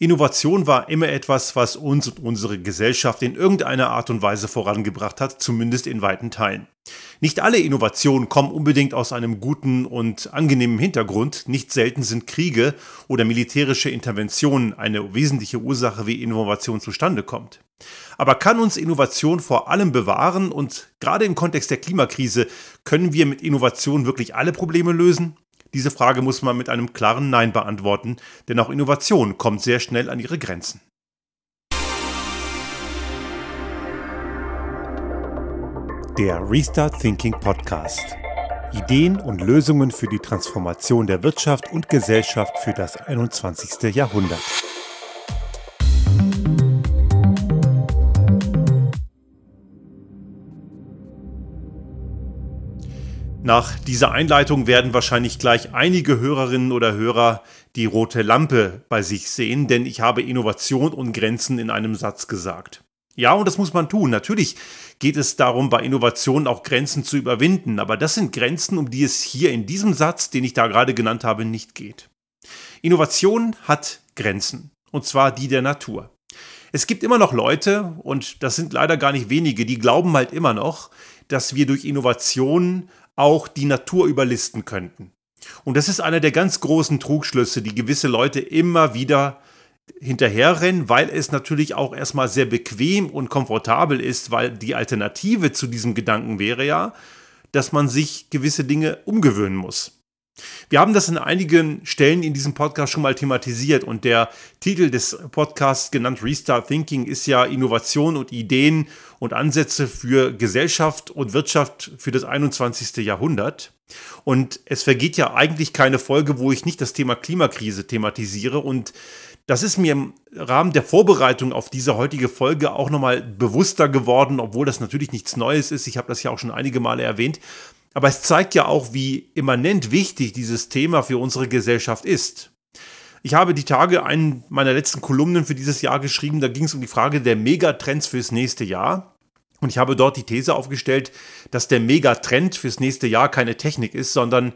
Innovation war immer etwas, was uns und unsere Gesellschaft in irgendeiner Art und Weise vorangebracht hat, zumindest in weiten Teilen. Nicht alle Innovationen kommen unbedingt aus einem guten und angenehmen Hintergrund. Nicht selten sind Kriege oder militärische Interventionen eine wesentliche Ursache, wie Innovation zustande kommt. Aber kann uns Innovation vor allem bewahren und gerade im Kontext der Klimakrise können wir mit Innovation wirklich alle Probleme lösen? Diese Frage muss man mit einem klaren Nein beantworten, denn auch Innovation kommt sehr schnell an ihre Grenzen. Der Restart Thinking Podcast. Ideen und Lösungen für die Transformation der Wirtschaft und Gesellschaft für das 21. Jahrhundert. Nach dieser Einleitung werden wahrscheinlich gleich einige Hörerinnen oder Hörer die rote Lampe bei sich sehen, denn ich habe Innovation und Grenzen in einem Satz gesagt. Ja, und das muss man tun. Natürlich geht es darum, bei Innovationen auch Grenzen zu überwinden, aber das sind Grenzen, um die es hier in diesem Satz, den ich da gerade genannt habe, nicht geht. Innovation hat Grenzen, und zwar die der Natur. Es gibt immer noch Leute, und das sind leider gar nicht wenige, die glauben halt immer noch, dass wir durch Innovationen auch die Natur überlisten könnten. Und das ist einer der ganz großen Trugschlüsse, die gewisse Leute immer wieder hinterherrennen, weil es natürlich auch erstmal sehr bequem und komfortabel ist, weil die Alternative zu diesem Gedanken wäre ja, dass man sich gewisse Dinge umgewöhnen muss. Wir haben das in einigen Stellen in diesem Podcast schon mal thematisiert und der Titel des Podcasts genannt Restart Thinking ist ja Innovation und Ideen und Ansätze für Gesellschaft und Wirtschaft für das 21. Jahrhundert. Und es vergeht ja eigentlich keine Folge, wo ich nicht das Thema Klimakrise thematisiere und das ist mir im Rahmen der Vorbereitung auf diese heutige Folge auch nochmal bewusster geworden, obwohl das natürlich nichts Neues ist. Ich habe das ja auch schon einige Male erwähnt. Aber es zeigt ja auch, wie immanent wichtig dieses Thema für unsere Gesellschaft ist. Ich habe die Tage einen meiner letzten Kolumnen für dieses Jahr geschrieben, da ging es um die Frage der Megatrends fürs nächste Jahr. Und ich habe dort die These aufgestellt, dass der Megatrend fürs nächste Jahr keine Technik ist, sondern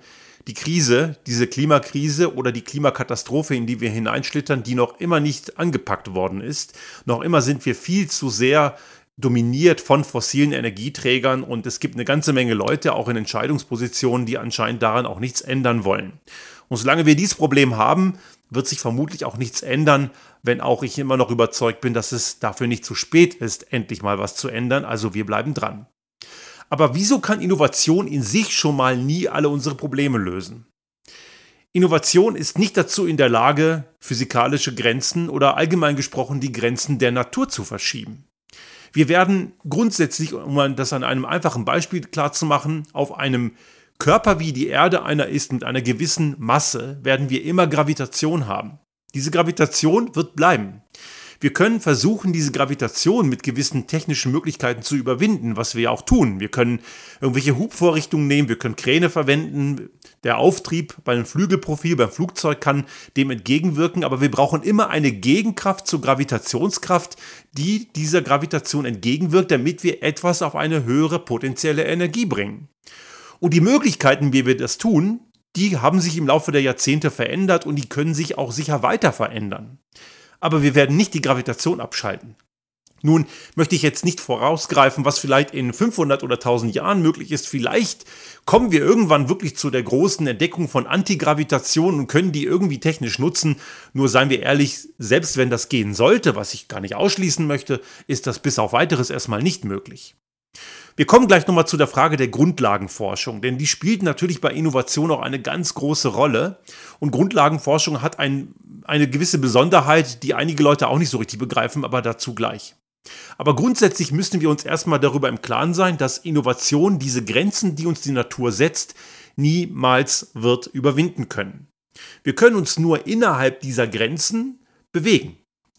die Krise, diese Klimakrise oder die Klimakatastrophe, in die wir hineinschlittern, die noch immer nicht angepackt worden ist. Noch immer sind wir viel zu sehr dominiert von fossilen Energieträgern und es gibt eine ganze Menge Leute, auch in Entscheidungspositionen, die anscheinend daran auch nichts ändern wollen. Und solange wir dieses Problem haben, wird sich vermutlich auch nichts ändern, wenn auch ich immer noch überzeugt bin, dass es dafür nicht zu spät ist, endlich mal was zu ändern. Also wir bleiben dran. Aber wieso kann Innovation in sich schon mal nie alle unsere Probleme lösen? Innovation ist nicht dazu in der Lage, physikalische Grenzen oder allgemein gesprochen die Grenzen der Natur zu verschieben. Wir werden grundsätzlich, um das an einem einfachen Beispiel klarzumachen, auf einem Körper wie die Erde einer ist mit einer gewissen Masse, werden wir immer Gravitation haben. Diese Gravitation wird bleiben. Wir können versuchen, diese Gravitation mit gewissen technischen Möglichkeiten zu überwinden, was wir ja auch tun. Wir können irgendwelche Hubvorrichtungen nehmen, wir können Kräne verwenden. Der Auftrieb beim Flügelprofil, beim Flugzeug kann dem entgegenwirken, aber wir brauchen immer eine Gegenkraft zur Gravitationskraft, die dieser Gravitation entgegenwirkt, damit wir etwas auf eine höhere potenzielle Energie bringen. Und die Möglichkeiten, wie wir das tun, die haben sich im Laufe der Jahrzehnte verändert und die können sich auch sicher weiter verändern aber wir werden nicht die Gravitation abschalten. Nun möchte ich jetzt nicht vorausgreifen, was vielleicht in 500 oder 1000 Jahren möglich ist. Vielleicht kommen wir irgendwann wirklich zu der großen Entdeckung von Antigravitation und können die irgendwie technisch nutzen. Nur seien wir ehrlich, selbst wenn das gehen sollte, was ich gar nicht ausschließen möchte, ist das bis auf weiteres erstmal nicht möglich. Wir kommen gleich nochmal zu der Frage der Grundlagenforschung, denn die spielt natürlich bei Innovation auch eine ganz große Rolle. Und Grundlagenforschung hat ein, eine gewisse Besonderheit, die einige Leute auch nicht so richtig begreifen, aber dazu gleich. Aber grundsätzlich müssen wir uns erstmal darüber im Klaren sein, dass Innovation diese Grenzen, die uns die Natur setzt, niemals wird überwinden können. Wir können uns nur innerhalb dieser Grenzen bewegen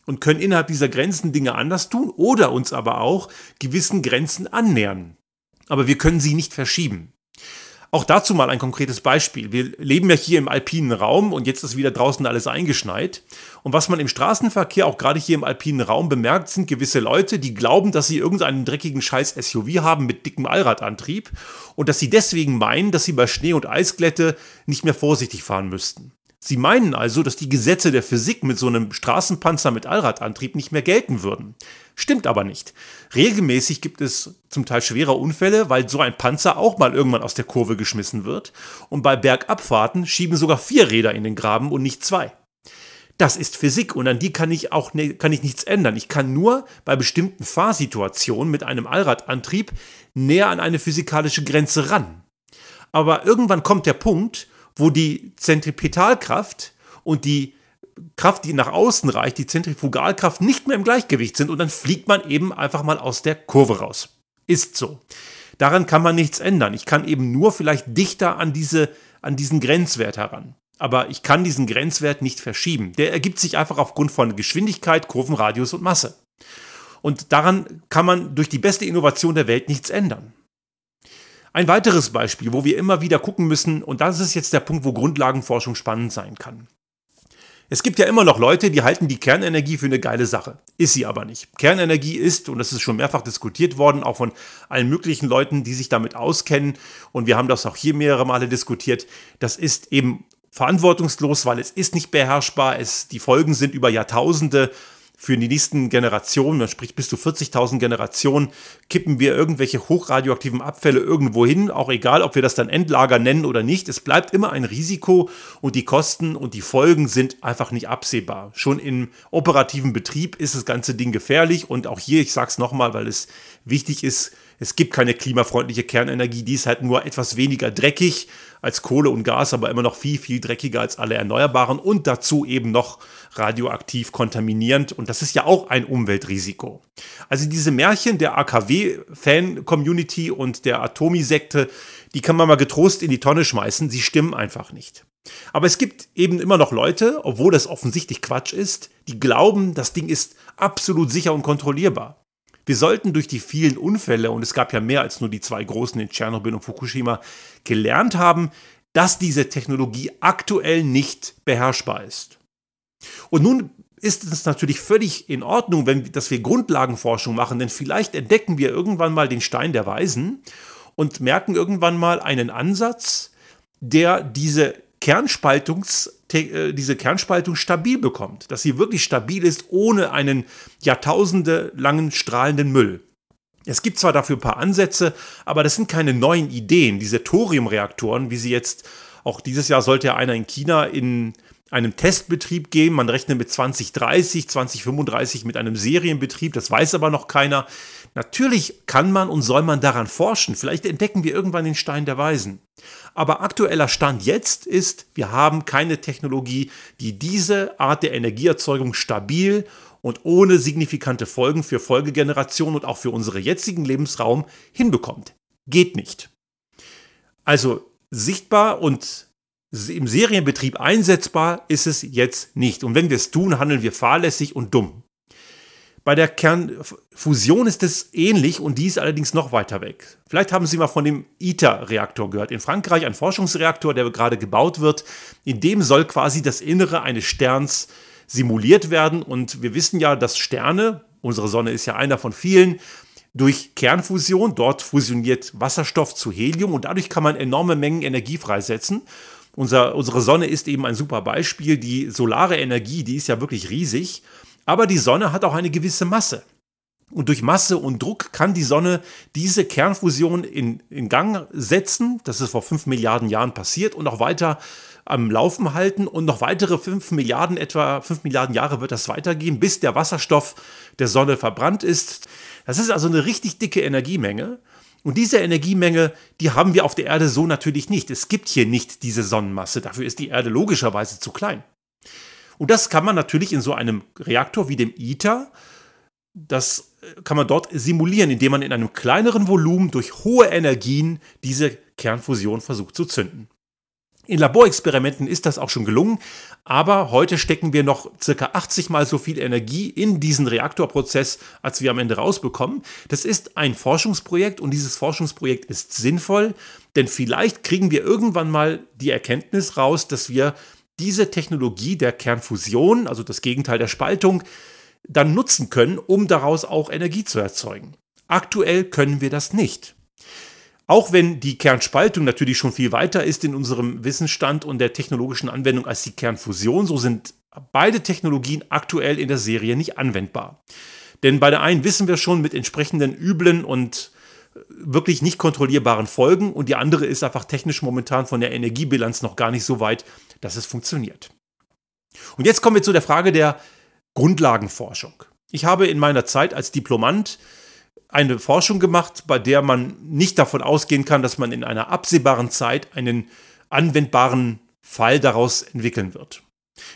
und können innerhalb dieser Grenzen Dinge anders tun oder uns aber auch gewissen Grenzen annähern. Aber wir können sie nicht verschieben. Auch dazu mal ein konkretes Beispiel. Wir leben ja hier im alpinen Raum und jetzt ist wieder draußen alles eingeschneit. Und was man im Straßenverkehr auch gerade hier im alpinen Raum bemerkt, sind gewisse Leute, die glauben, dass sie irgendeinen dreckigen Scheiß SUV haben mit dickem Allradantrieb und dass sie deswegen meinen, dass sie bei Schnee und Eisglätte nicht mehr vorsichtig fahren müssten. Sie meinen also, dass die Gesetze der Physik mit so einem Straßenpanzer mit Allradantrieb nicht mehr gelten würden. Stimmt aber nicht. Regelmäßig gibt es zum Teil schwere Unfälle, weil so ein Panzer auch mal irgendwann aus der Kurve geschmissen wird. Und bei Bergabfahrten schieben sogar vier Räder in den Graben und nicht zwei. Das ist Physik und an die kann ich auch ne, kann ich nichts ändern. Ich kann nur bei bestimmten Fahrsituationen mit einem Allradantrieb näher an eine physikalische Grenze ran. Aber irgendwann kommt der Punkt, wo die Zentripetalkraft und die Kraft, die nach außen reicht, die Zentrifugalkraft nicht mehr im Gleichgewicht sind und dann fliegt man eben einfach mal aus der Kurve raus. Ist so. Daran kann man nichts ändern. Ich kann eben nur vielleicht dichter an, diese, an diesen Grenzwert heran. Aber ich kann diesen Grenzwert nicht verschieben. Der ergibt sich einfach aufgrund von Geschwindigkeit, Kurvenradius und Masse. Und daran kann man durch die beste Innovation der Welt nichts ändern. Ein weiteres Beispiel, wo wir immer wieder gucken müssen, und das ist jetzt der Punkt, wo Grundlagenforschung spannend sein kann. Es gibt ja immer noch Leute, die halten die Kernenergie für eine geile Sache. Ist sie aber nicht. Kernenergie ist, und das ist schon mehrfach diskutiert worden, auch von allen möglichen Leuten, die sich damit auskennen, und wir haben das auch hier mehrere Male diskutiert, das ist eben verantwortungslos, weil es ist nicht beherrschbar, es, die Folgen sind über Jahrtausende für die nächsten Generationen, man spricht bis zu 40.000 Generationen, kippen wir irgendwelche hochradioaktiven Abfälle irgendwo hin, auch egal, ob wir das dann Endlager nennen oder nicht. Es bleibt immer ein Risiko und die Kosten und die Folgen sind einfach nicht absehbar. Schon im operativen Betrieb ist das ganze Ding gefährlich und auch hier, ich sage es nochmal, weil es wichtig ist, es gibt keine klimafreundliche Kernenergie, die ist halt nur etwas weniger dreckig als Kohle und Gas, aber immer noch viel, viel dreckiger als alle Erneuerbaren und dazu eben noch radioaktiv kontaminierend. Und das ist ja auch ein Umweltrisiko. Also diese Märchen der AKW-Fan-Community und der Atomi-Sekte, die kann man mal getrost in die Tonne schmeißen, sie stimmen einfach nicht. Aber es gibt eben immer noch Leute, obwohl das offensichtlich Quatsch ist, die glauben, das Ding ist absolut sicher und kontrollierbar. Wir sollten durch die vielen Unfälle, und es gab ja mehr als nur die zwei großen in Tschernobyl und Fukushima, gelernt haben, dass diese Technologie aktuell nicht beherrschbar ist. Und nun ist es natürlich völlig in Ordnung, wenn, dass wir Grundlagenforschung machen, denn vielleicht entdecken wir irgendwann mal den Stein der Weisen und merken irgendwann mal einen Ansatz, der diese Kernspaltungs diese Kernspaltung stabil bekommt, dass sie wirklich stabil ist, ohne einen Jahrtausende langen strahlenden Müll. Es gibt zwar dafür ein paar Ansätze, aber das sind keine neuen Ideen. Diese Thoriumreaktoren, wie sie jetzt, auch dieses Jahr sollte ja einer in China in einem Testbetrieb geben. Man rechnet mit 2030, 2035 mit einem Serienbetrieb. Das weiß aber noch keiner. Natürlich kann man und soll man daran forschen. Vielleicht entdecken wir irgendwann den Stein der Weisen. Aber aktueller Stand jetzt ist, wir haben keine Technologie, die diese Art der Energieerzeugung stabil und ohne signifikante Folgen für Folgegenerationen und auch für unseren jetzigen Lebensraum hinbekommt. Geht nicht. Also sichtbar und im Serienbetrieb einsetzbar ist es jetzt nicht. Und wenn wir es tun, handeln wir fahrlässig und dumm. Bei der Kernfusion ist es ähnlich und die ist allerdings noch weiter weg. Vielleicht haben Sie mal von dem ITER-Reaktor gehört. In Frankreich ein Forschungsreaktor, der gerade gebaut wird. In dem soll quasi das Innere eines Sterns simuliert werden. Und wir wissen ja, dass Sterne, unsere Sonne ist ja einer von vielen, durch Kernfusion, dort fusioniert Wasserstoff zu Helium und dadurch kann man enorme Mengen Energie freisetzen. Unser, unsere Sonne ist eben ein super Beispiel. Die solare Energie, die ist ja wirklich riesig. Aber die Sonne hat auch eine gewisse Masse. Und durch Masse und Druck kann die Sonne diese Kernfusion in, in Gang setzen. Das ist vor 5 Milliarden Jahren passiert und auch weiter am Laufen halten. Und noch weitere 5 Milliarden, etwa 5 Milliarden Jahre wird das weitergehen, bis der Wasserstoff der Sonne verbrannt ist. Das ist also eine richtig dicke Energiemenge. Und diese Energiemenge, die haben wir auf der Erde so natürlich nicht. Es gibt hier nicht diese Sonnenmasse. Dafür ist die Erde logischerweise zu klein. Und das kann man natürlich in so einem Reaktor wie dem ITER, das äh, kann man dort simulieren, indem man in einem kleineren Volumen durch hohe Energien diese Kernfusion versucht zu zünden. In Laborexperimenten ist das auch schon gelungen, aber heute stecken wir noch circa 80 mal so viel Energie in diesen Reaktorprozess, als wir am Ende rausbekommen. Das ist ein Forschungsprojekt und dieses Forschungsprojekt ist sinnvoll, denn vielleicht kriegen wir irgendwann mal die Erkenntnis raus, dass wir diese Technologie der Kernfusion, also das Gegenteil der Spaltung, dann nutzen können, um daraus auch Energie zu erzeugen. Aktuell können wir das nicht. Auch wenn die Kernspaltung natürlich schon viel weiter ist in unserem Wissensstand und der technologischen Anwendung als die Kernfusion, so sind beide Technologien aktuell in der Serie nicht anwendbar. Denn bei der einen wissen wir schon mit entsprechenden üblen und wirklich nicht kontrollierbaren Folgen und die andere ist einfach technisch momentan von der Energiebilanz noch gar nicht so weit, dass es funktioniert. Und jetzt kommen wir zu der Frage der Grundlagenforschung. Ich habe in meiner Zeit als Diplomant eine Forschung gemacht, bei der man nicht davon ausgehen kann, dass man in einer absehbaren Zeit einen anwendbaren Fall daraus entwickeln wird.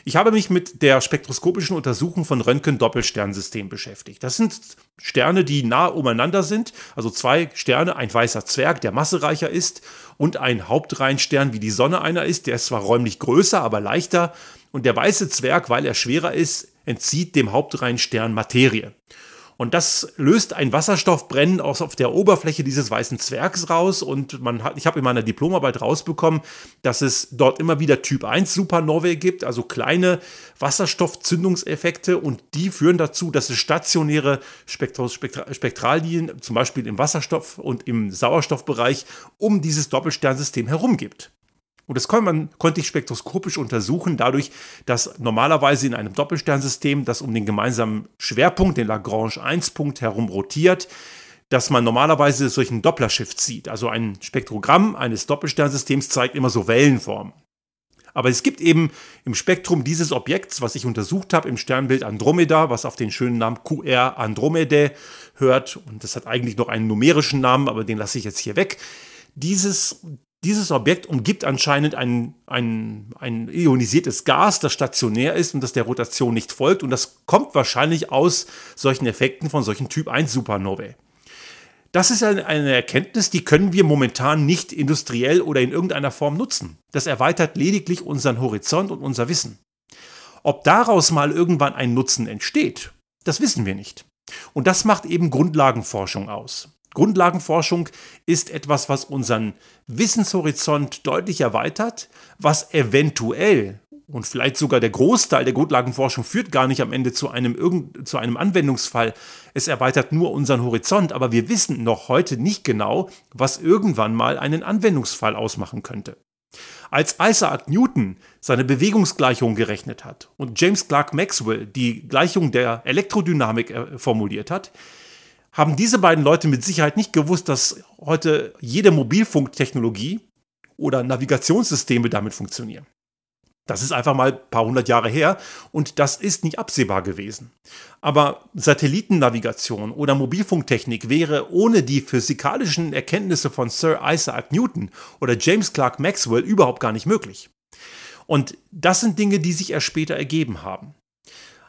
Ich habe mich mit der spektroskopischen Untersuchung von Röntgen-Doppelsternsystemen beschäftigt. Das sind Sterne, die nah umeinander sind, also zwei Sterne, ein weißer Zwerg, der massereicher ist, und ein Hauptreihenstern, wie die Sonne einer ist, der ist zwar räumlich größer, aber leichter, und der weiße Zwerg, weil er schwerer ist, entzieht dem Hauptreihenstern Materie. Und das löst ein Wasserstoffbrennen aus auf der Oberfläche dieses weißen Zwergs raus. Und man hat, ich habe in meiner Diplomarbeit rausbekommen, dass es dort immer wieder Typ 1 Supernovae gibt, also kleine Wasserstoffzündungseffekte. Und die führen dazu, dass es stationäre Spektrallinien, zum Beispiel im Wasserstoff- und im Sauerstoffbereich, um dieses Doppelsternsystem herum gibt. Und das konnte, man, konnte ich spektroskopisch untersuchen, dadurch, dass normalerweise in einem Doppelsternsystem, das um den gemeinsamen Schwerpunkt, den Lagrange-1-Punkt herum rotiert, dass man normalerweise solchen Doppler-Shift sieht. Also ein Spektrogramm eines Doppelsternsystems zeigt immer so Wellenformen. Aber es gibt eben im Spektrum dieses Objekts, was ich untersucht habe, im Sternbild Andromeda, was auf den schönen Namen QR Andromedae hört, und das hat eigentlich noch einen numerischen Namen, aber den lasse ich jetzt hier weg. Dieses, dieses Objekt umgibt anscheinend ein, ein, ein ionisiertes Gas, das stationär ist und das der Rotation nicht folgt. Und das kommt wahrscheinlich aus solchen Effekten von solchen Typ 1 Supernovae. Das ist eine, eine Erkenntnis, die können wir momentan nicht industriell oder in irgendeiner Form nutzen. Das erweitert lediglich unseren Horizont und unser Wissen. Ob daraus mal irgendwann ein Nutzen entsteht, das wissen wir nicht. Und das macht eben Grundlagenforschung aus. Grundlagenforschung ist etwas, was unseren Wissenshorizont deutlich erweitert, was eventuell und vielleicht sogar der Großteil der Grundlagenforschung führt gar nicht am Ende zu einem, zu einem Anwendungsfall. Es erweitert nur unseren Horizont, aber wir wissen noch heute nicht genau, was irgendwann mal einen Anwendungsfall ausmachen könnte. Als Isaac Newton seine Bewegungsgleichung gerechnet hat und James Clerk Maxwell die Gleichung der Elektrodynamik äh, formuliert hat, haben diese beiden Leute mit Sicherheit nicht gewusst, dass heute jede Mobilfunktechnologie oder Navigationssysteme damit funktionieren. Das ist einfach mal ein paar hundert Jahre her und das ist nicht absehbar gewesen. Aber Satellitennavigation oder Mobilfunktechnik wäre ohne die physikalischen Erkenntnisse von Sir Isaac Newton oder James Clerk Maxwell überhaupt gar nicht möglich. Und das sind Dinge, die sich erst später ergeben haben.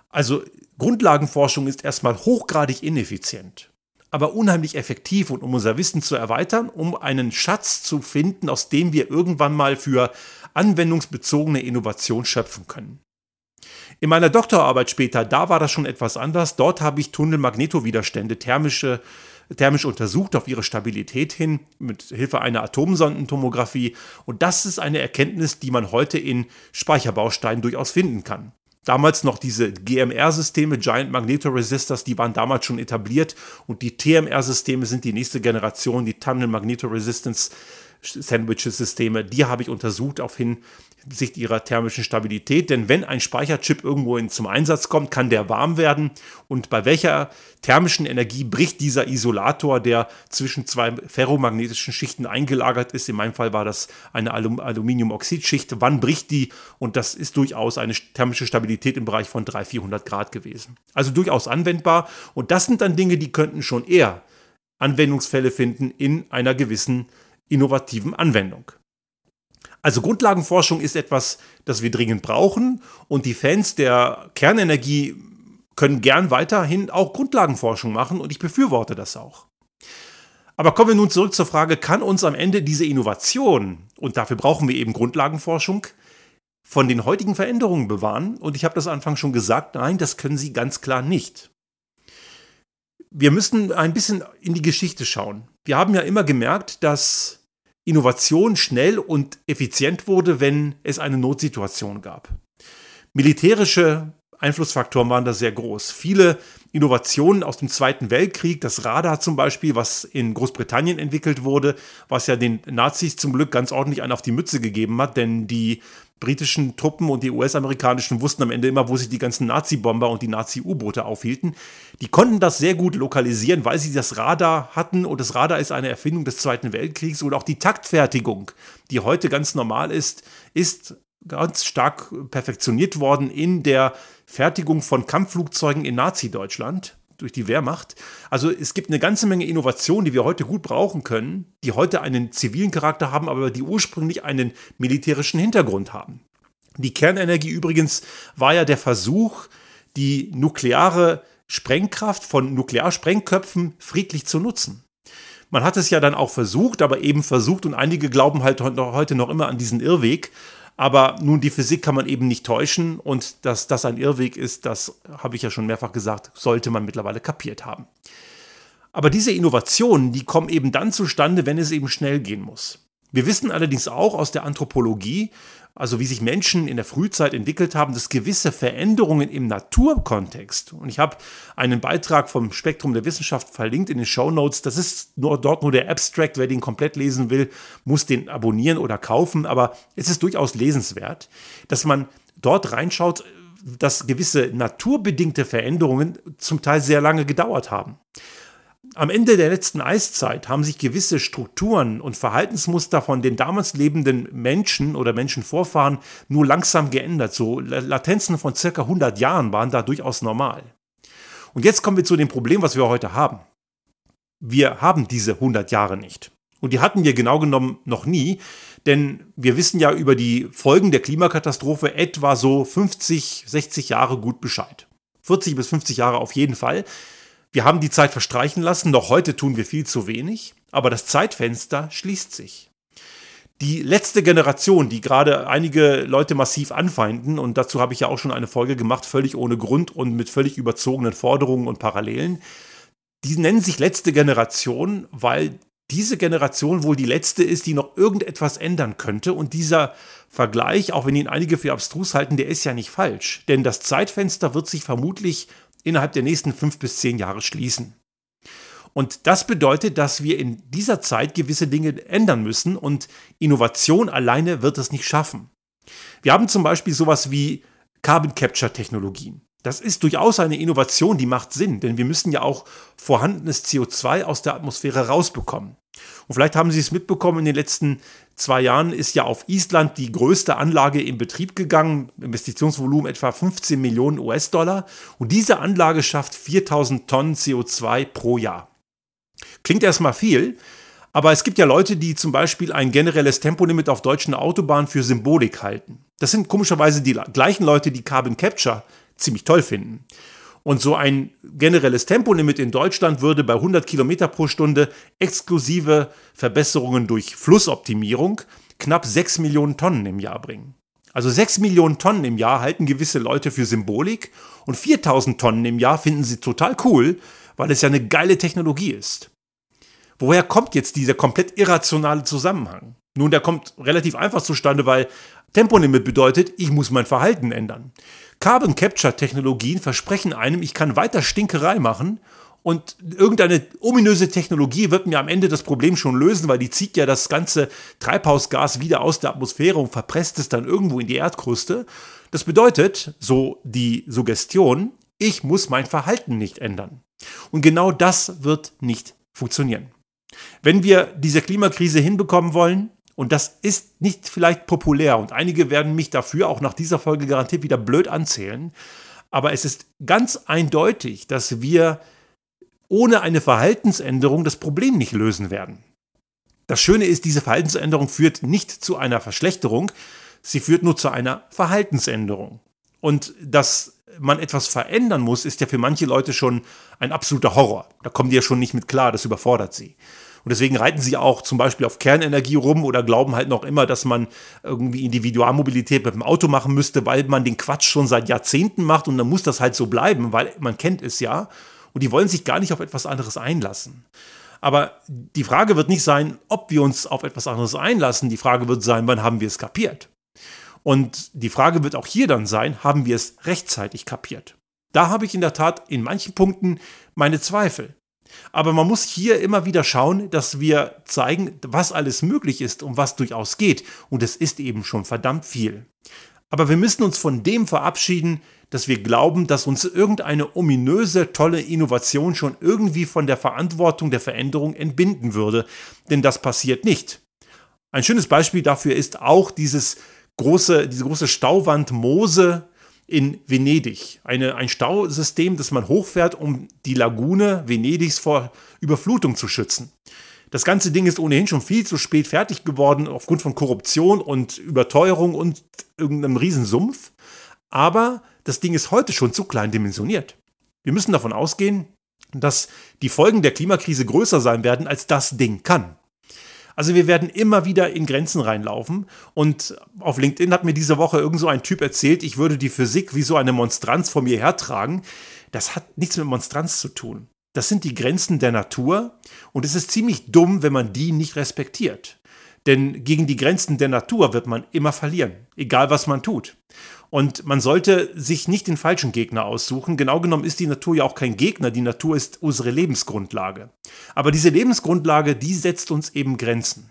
Also Grundlagenforschung ist erstmal hochgradig ineffizient aber unheimlich effektiv und um unser Wissen zu erweitern, um einen Schatz zu finden, aus dem wir irgendwann mal für anwendungsbezogene Innovation schöpfen können. In meiner Doktorarbeit später, da war das schon etwas anders. Dort habe ich Tunnelmagnetowiderstände thermische, thermisch untersucht auf ihre Stabilität hin mit Hilfe einer Atomsondentomographie. Und das ist eine Erkenntnis, die man heute in Speicherbausteinen durchaus finden kann damals noch diese GMR-Systeme, Giant Magnetoresistors, die waren damals schon etabliert. Und die TMR-Systeme sind die nächste Generation, die Tunnel Magnetoresistance Sandwiches-Systeme, die habe ich untersucht auf Hinsicht ihrer thermischen Stabilität. Denn wenn ein Speicherchip irgendwo in, zum Einsatz kommt, kann der warm werden. Und bei welcher thermischen Energie bricht dieser Isolator, der zwischen zwei ferromagnetischen Schichten eingelagert ist? In meinem Fall war das eine Alum Aluminiumoxidschicht. Wann bricht die? Und das ist durchaus eine thermische Stabilität im Bereich von 300, 400 Grad gewesen. Also durchaus anwendbar. Und das sind dann Dinge, die könnten schon eher Anwendungsfälle finden in einer gewissen innovativen Anwendung. Also Grundlagenforschung ist etwas, das wir dringend brauchen und die Fans der Kernenergie können gern weiterhin auch Grundlagenforschung machen und ich befürworte das auch. Aber kommen wir nun zurück zur Frage, kann uns am Ende diese Innovation, und dafür brauchen wir eben Grundlagenforschung, von den heutigen Veränderungen bewahren? Und ich habe das Anfang schon gesagt, nein, das können sie ganz klar nicht. Wir müssen ein bisschen in die Geschichte schauen wir haben ja immer gemerkt, dass Innovation schnell und effizient wurde, wenn es eine Notsituation gab. Militärische Einflussfaktoren waren da sehr groß. Viele Innovationen aus dem Zweiten Weltkrieg, das Radar zum Beispiel, was in Großbritannien entwickelt wurde, was ja den Nazis zum Glück ganz ordentlich einen auf die Mütze gegeben hat, denn die britischen Truppen und die US-amerikanischen wussten am Ende immer, wo sich die ganzen Nazi-Bomber und die Nazi-U-Boote aufhielten. Die konnten das sehr gut lokalisieren, weil sie das Radar hatten. Und das Radar ist eine Erfindung des Zweiten Weltkriegs. Und auch die Taktfertigung, die heute ganz normal ist, ist ganz stark perfektioniert worden in der Fertigung von Kampfflugzeugen in Nazi-Deutschland durch die Wehrmacht. Also es gibt eine ganze Menge Innovationen, die wir heute gut brauchen können, die heute einen zivilen Charakter haben, aber die ursprünglich einen militärischen Hintergrund haben. Die Kernenergie übrigens war ja der Versuch, die nukleare Sprengkraft von Nuklearsprengköpfen friedlich zu nutzen. Man hat es ja dann auch versucht, aber eben versucht und einige glauben halt heute noch immer an diesen Irrweg. Aber nun, die Physik kann man eben nicht täuschen und dass das ein Irrweg ist, das habe ich ja schon mehrfach gesagt, sollte man mittlerweile kapiert haben. Aber diese Innovationen, die kommen eben dann zustande, wenn es eben schnell gehen muss. Wir wissen allerdings auch aus der Anthropologie, also wie sich Menschen in der Frühzeit entwickelt haben, dass gewisse Veränderungen im Naturkontext, und ich habe einen Beitrag vom Spektrum der Wissenschaft verlinkt in den Show Notes, das ist nur dort nur der Abstract, wer den komplett lesen will, muss den abonnieren oder kaufen, aber es ist durchaus lesenswert, dass man dort reinschaut, dass gewisse naturbedingte Veränderungen zum Teil sehr lange gedauert haben. Am Ende der letzten Eiszeit haben sich gewisse Strukturen und Verhaltensmuster von den damals lebenden Menschen oder Menschenvorfahren nur langsam geändert. So Latenzen von circa 100 Jahren waren da durchaus normal. Und jetzt kommen wir zu dem Problem, was wir heute haben. Wir haben diese 100 Jahre nicht. Und die hatten wir genau genommen noch nie, denn wir wissen ja über die Folgen der Klimakatastrophe etwa so 50, 60 Jahre gut Bescheid. 40 bis 50 Jahre auf jeden Fall. Wir haben die Zeit verstreichen lassen, noch heute tun wir viel zu wenig, aber das Zeitfenster schließt sich. Die letzte Generation, die gerade einige Leute massiv anfeinden, und dazu habe ich ja auch schon eine Folge gemacht, völlig ohne Grund und mit völlig überzogenen Forderungen und Parallelen, die nennen sich letzte Generation, weil diese Generation wohl die letzte ist, die noch irgendetwas ändern könnte. Und dieser Vergleich, auch wenn ihn einige für abstrus halten, der ist ja nicht falsch. Denn das Zeitfenster wird sich vermutlich innerhalb der nächsten fünf bis zehn Jahre schließen. Und das bedeutet, dass wir in dieser Zeit gewisse Dinge ändern müssen und Innovation alleine wird es nicht schaffen. Wir haben zum Beispiel sowas wie Carbon Capture Technologien. Das ist durchaus eine Innovation, die macht Sinn, denn wir müssen ja auch vorhandenes CO2 aus der Atmosphäre rausbekommen. Und vielleicht haben Sie es mitbekommen, in den letzten zwei Jahren ist ja auf Island die größte Anlage in Betrieb gegangen, Investitionsvolumen etwa 15 Millionen US-Dollar. Und diese Anlage schafft 4000 Tonnen CO2 pro Jahr. Klingt erstmal viel, aber es gibt ja Leute, die zum Beispiel ein generelles Tempolimit auf deutschen Autobahnen für Symbolik halten. Das sind komischerweise die gleichen Leute, die Carbon Capture ziemlich toll finden. Und so ein generelles Tempolimit in Deutschland würde bei 100 Kilometer pro Stunde exklusive Verbesserungen durch Flussoptimierung knapp 6 Millionen Tonnen im Jahr bringen. Also 6 Millionen Tonnen im Jahr halten gewisse Leute für Symbolik und 4000 Tonnen im Jahr finden sie total cool, weil es ja eine geile Technologie ist. Woher kommt jetzt dieser komplett irrationale Zusammenhang? Nun, der kommt relativ einfach zustande, weil Tempolimit bedeutet, ich muss mein Verhalten ändern. Carbon Capture Technologien versprechen einem, ich kann weiter Stinkerei machen und irgendeine ominöse Technologie wird mir am Ende das Problem schon lösen, weil die zieht ja das ganze Treibhausgas wieder aus der Atmosphäre und verpresst es dann irgendwo in die Erdkruste. Das bedeutet, so die Suggestion, ich muss mein Verhalten nicht ändern. Und genau das wird nicht funktionieren. Wenn wir diese Klimakrise hinbekommen wollen, und das ist nicht vielleicht populär und einige werden mich dafür auch nach dieser Folge garantiert wieder blöd anzählen. Aber es ist ganz eindeutig, dass wir ohne eine Verhaltensänderung das Problem nicht lösen werden. Das Schöne ist, diese Verhaltensänderung führt nicht zu einer Verschlechterung, sie führt nur zu einer Verhaltensänderung. Und dass man etwas verändern muss, ist ja für manche Leute schon ein absoluter Horror. Da kommen die ja schon nicht mit klar, das überfordert sie. Und deswegen reiten sie auch zum Beispiel auf Kernenergie rum oder glauben halt noch immer, dass man irgendwie Individualmobilität mit dem Auto machen müsste, weil man den Quatsch schon seit Jahrzehnten macht und dann muss das halt so bleiben, weil man kennt es ja. Und die wollen sich gar nicht auf etwas anderes einlassen. Aber die Frage wird nicht sein, ob wir uns auf etwas anderes einlassen. Die Frage wird sein, wann haben wir es kapiert? Und die Frage wird auch hier dann sein, haben wir es rechtzeitig kapiert? Da habe ich in der Tat in manchen Punkten meine Zweifel. Aber man muss hier immer wieder schauen, dass wir zeigen, was alles möglich ist und was durchaus geht. Und es ist eben schon verdammt viel. Aber wir müssen uns von dem verabschieden, dass wir glauben, dass uns irgendeine ominöse, tolle Innovation schon irgendwie von der Verantwortung der Veränderung entbinden würde. Denn das passiert nicht. Ein schönes Beispiel dafür ist auch dieses große, diese große Stauwand Mose in Venedig. Eine, ein Stausystem, das man hochfährt, um die Lagune Venedigs vor Überflutung zu schützen. Das ganze Ding ist ohnehin schon viel zu spät fertig geworden, aufgrund von Korruption und Überteuerung und irgendeinem Riesensumpf. Aber das Ding ist heute schon zu klein dimensioniert. Wir müssen davon ausgehen, dass die Folgen der Klimakrise größer sein werden, als das Ding kann. Also wir werden immer wieder in Grenzen reinlaufen. Und auf LinkedIn hat mir diese Woche irgend so ein Typ erzählt, ich würde die Physik wie so eine Monstranz vor mir hertragen. Das hat nichts mit Monstranz zu tun. Das sind die Grenzen der Natur und es ist ziemlich dumm, wenn man die nicht respektiert. Denn gegen die Grenzen der Natur wird man immer verlieren, egal was man tut. Und man sollte sich nicht den falschen Gegner aussuchen. Genau genommen ist die Natur ja auch kein Gegner, die Natur ist unsere Lebensgrundlage. Aber diese Lebensgrundlage, die setzt uns eben Grenzen.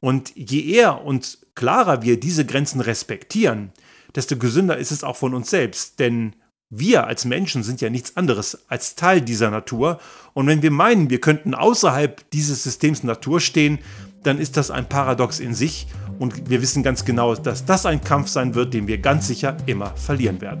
Und je eher und klarer wir diese Grenzen respektieren, desto gesünder ist es auch von uns selbst. Denn wir als Menschen sind ja nichts anderes als Teil dieser Natur. Und wenn wir meinen, wir könnten außerhalb dieses Systems Natur stehen, dann ist das ein Paradox in sich und wir wissen ganz genau, dass das ein Kampf sein wird, den wir ganz sicher immer verlieren werden.